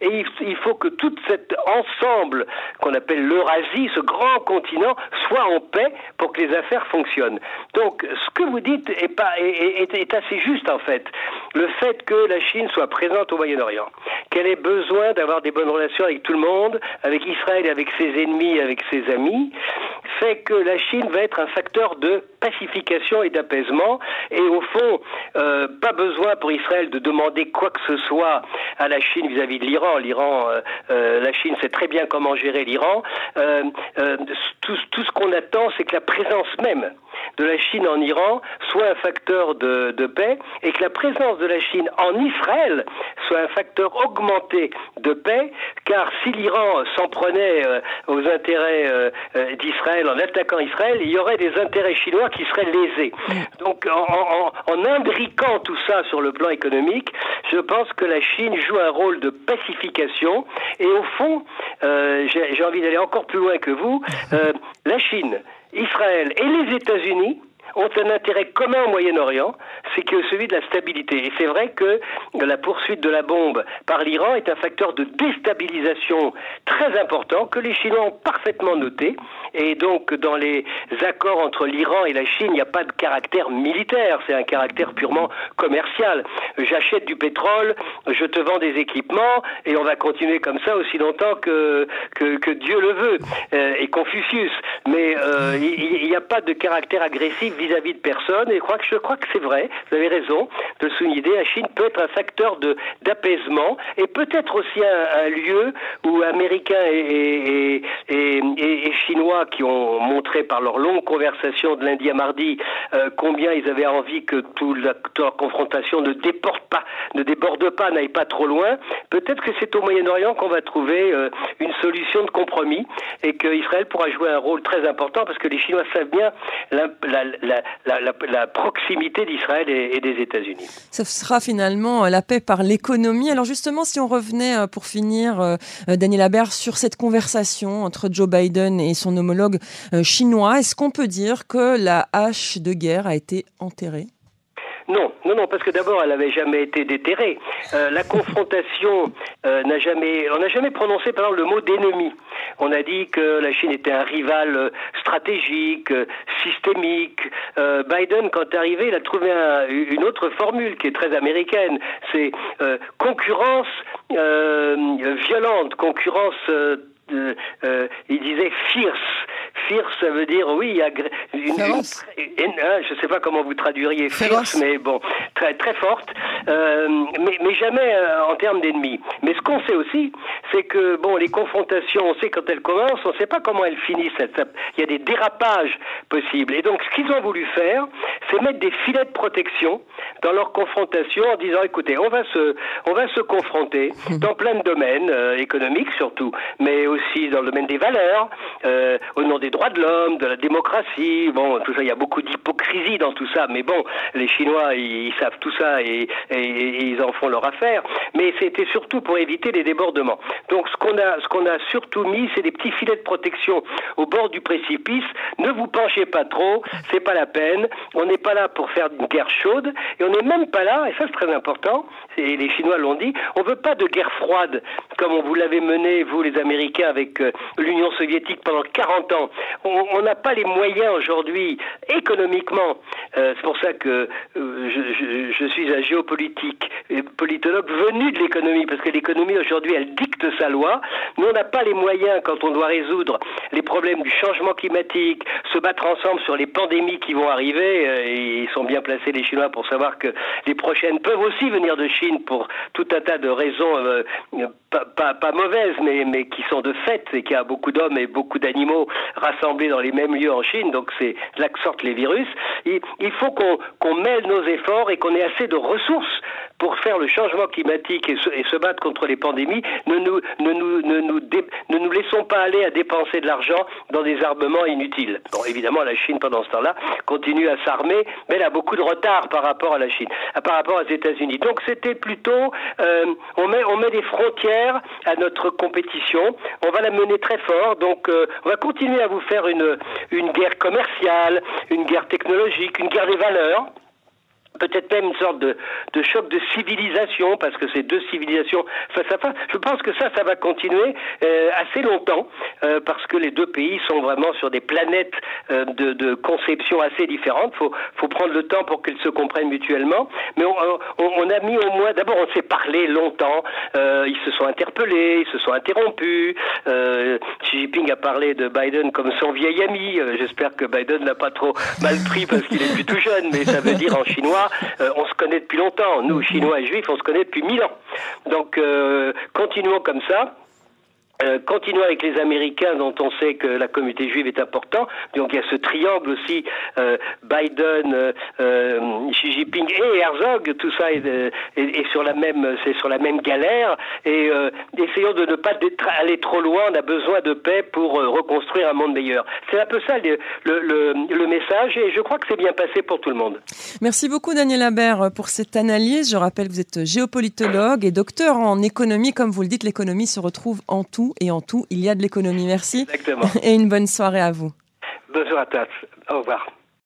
Et il, faut que tout cet ensemble qu'on appelle l'Eurasie, ce grand continent, soit en paix pour que les affaires fonctionnent. Donc, ce que vous dites est, assez juste en fait. Le fait que la Chine soit présente au Moyen-Orient, qu'elle ait besoin d'avoir des bonnes relations avec tout le monde, avec Israël avec ses ennemis, avec ses amis, fait que la Chine va être un facteur de pacification et d'apaisement. Et au fond, euh, pas besoin pour Israël de demander quoi que ce soit à la Chine vis-à-vis de l'Iran. L'Iran, euh, euh, la Chine sait très bien comment gérer l'Iran. tout ce qu'on attend, c'est que la présence même de la Chine en Iran soit un facteur de, de, paix et que la présence de la Chine en Israël soit un facteur augmenté de paix, car si l'Iran s'en prenait aux intérêts d'Israël en attaquant Israël, il y aurait des intérêts chinois qui seraient lésés. Donc en, en, imbriquant tout ça sur le plan économique, je pense que la Chine joue un rôle de pacification et au fond, euh, j'ai envie d'aller encore plus loin que vous, euh, la Chine, Israël et les États-Unis ont un intérêt commun au Moyen-Orient, c'est que celui de la stabilité. Et c'est vrai que la poursuite de la bombe par l'Iran est un facteur de déstabilisation très important que les Chinois ont parfaitement noté. Et donc, dans les accords entre l'Iran et la Chine, il n'y a pas de caractère militaire, c'est un caractère purement commercial. J'achète du pétrole, je te vends des équipements, et on va continuer comme ça aussi longtemps que, que, Dieu le veut, euh, et Confucius. Mais euh, il n'y a pas de caractère agressif vis-à-vis de personne, et je crois que, je crois que c'est vrai, vous avez raison de souligner, la Chine peut être un facteur d'apaisement, et peut-être aussi un, lieu où Américains et, Chinois qui ont montré par leur longue conversation de lundi à mardi euh, combien ils avaient envie que toute la, confrontation ne déporte pas, ne déborde pas, n'aille pas trop loin. Peut-être que c'est au Moyen-Orient qu'on va trouver euh, une solution de compromis et qu'Israël pourra jouer un rôle très important parce que les Chinois savent bien la, proximité d'Israël et, des États-Unis. Ce sera finalement euh, la paix par l'économie. Alors justement, si on revenait pour finir, Daniel Habert, sur cette conversation entre Joe Biden et son homologue euh, chinois. Est-ce qu'on peut dire que la hache de guerre a été enterrée? Non, non, non, parce que d'abord, elle n'avait jamais été déterrée. Euh, la confrontation euh, n'a jamais, on n'a jamais prononcé par exemple le mot d'ennemi. On a dit que la Chine était un rival stratégique, systémique. Biden, quand arrivé, il a trouvé une autre formule qui est très américaine. C'est concurrence violente, concurrence euh, euh, il disait fierce. Fierce, ça veut dire, oui, une, hein, je ne sais pas comment vous traduiriez fierce, mais bon, très, très forte, euh, mais, mais, jamais en termes d'ennemis. Mais ce qu'on sait aussi, c'est que, bon, les confrontations, on sait quand elles commencent, on ne sait pas comment elles finissent. Il y a des dérapages possibles. Et donc, ce qu'ils ont voulu faire, c'est mettre des filets de protection dans leur confrontation en disant, écoutez, on va se, on va se confronter dans plein de domaines, économiques surtout, mais aussi dans le domaine des valeurs, euh, au nom des droits de l'homme, de la démocratie. Bon, tout ça, il y a beaucoup d'hypocrisie dans tout ça, mais bon, les Chinois, ils, savent tout ça et, ils en font leur affaire. Mais c'était surtout pour éviter les débordements. Donc, ce qu'on a, ce qu'on a surtout mis, c'est des petits filets de protection au bord du précipice. Ne vous penchez pas trop, c'est pas la peine. On n'est pas là pour faire une guerre chaude et on n'est même pas là, et ça c'est très important, et les Chinois l'ont dit, on veut pas de guerre froide comme on vous l'avait mené, vous les Américains, avec euh, l'Union soviétique pendant 40 ans. On n'a pas les moyens aujourd'hui, économiquement. Euh, c'est pour ça que euh, je, suis un géopolitique, politologue venu de l'économie, parce que l'économie aujourd'hui, elle dicte sa loi. Nous, on n'a pas les moyens quand on doit résoudre les problèmes du changement climatique, se battre ensemble sur les pandémies qui vont arriver. et ils sont bien placés, les Chinois, pour savoir que les prochaines peuvent aussi venir de Chine pour tout un tas de raisons pas, pas, mauvaises, mais, qui sont de fait, et qu'il y a beaucoup d'hommes et beaucoup d'animaux rassemblés dans les mêmes lieux en Chine, donc c'est là que sortent les virus. Il, faut qu'on mêle nos efforts et qu'on ait assez de ressources pour faire le changement climatique et se, battre contre les pandémies. Ne nous, ne, nous, ne, nous ne nous laissons pas aller à dépenser de l'argent dans des armements inutiles. Bon, évidemment, la Chine, pendant ce temps-là, continue à s'armer, mais elle a beaucoup de retard par rapport à la Chine, par rapport aux États-Unis. Donc c'était plutôt, euh, on, met, on met des frontières à notre compétition, on va la mener très fort, donc euh, on va continuer à vous faire une, une guerre commerciale, une guerre technologique, une guerre des valeurs peut-être même une sorte de, de, choc de civilisation, parce que c'est deux civilisations face à face. Je pense que ça, ça va continuer euh, assez longtemps, euh, parce que les deux pays sont vraiment sur des planètes euh, de, de, conception assez différentes. Faut, faut, prendre le temps pour qu'ils se comprennent mutuellement. Mais on, on, on a mis au moins, d'abord, on s'est parlé longtemps, euh, ils se sont interpellés, ils se sont interrompus. Xi Jinping a parlé de Biden comme son vieil ami. J'espère que Biden n'a pas trop mal pris parce qu'il est plus tout jeune, mais ça veut dire en chinois euh, on se connaît depuis longtemps. Nous, Chinois et Juifs, on se connaît depuis mille ans. Donc, euh, continuons comme ça. Euh, continuons avec les Américains dont on sait que la communauté juive est importante. Donc il y a ce triangle aussi, euh, Biden, euh, euh Xi Jinping et Herzog, tout ça est, sur la même, c'est sur la même galère. Et essayons de ne pas aller trop loin. On a besoin de paix pour reconstruire un monde meilleur. C'est un peu ça le, le, le, message et je crois que c'est bien passé pour tout le monde. Merci beaucoup Daniel Habert pour cette analyse. Je rappelle que vous êtes géopolitologue et docteur en économie. Comme vous le dites, l'économie se retrouve en tout et en tout, il y a de l'économie. Merci. Exactement. Et une bonne soirée à vous. Soirée à tous. Au revoir.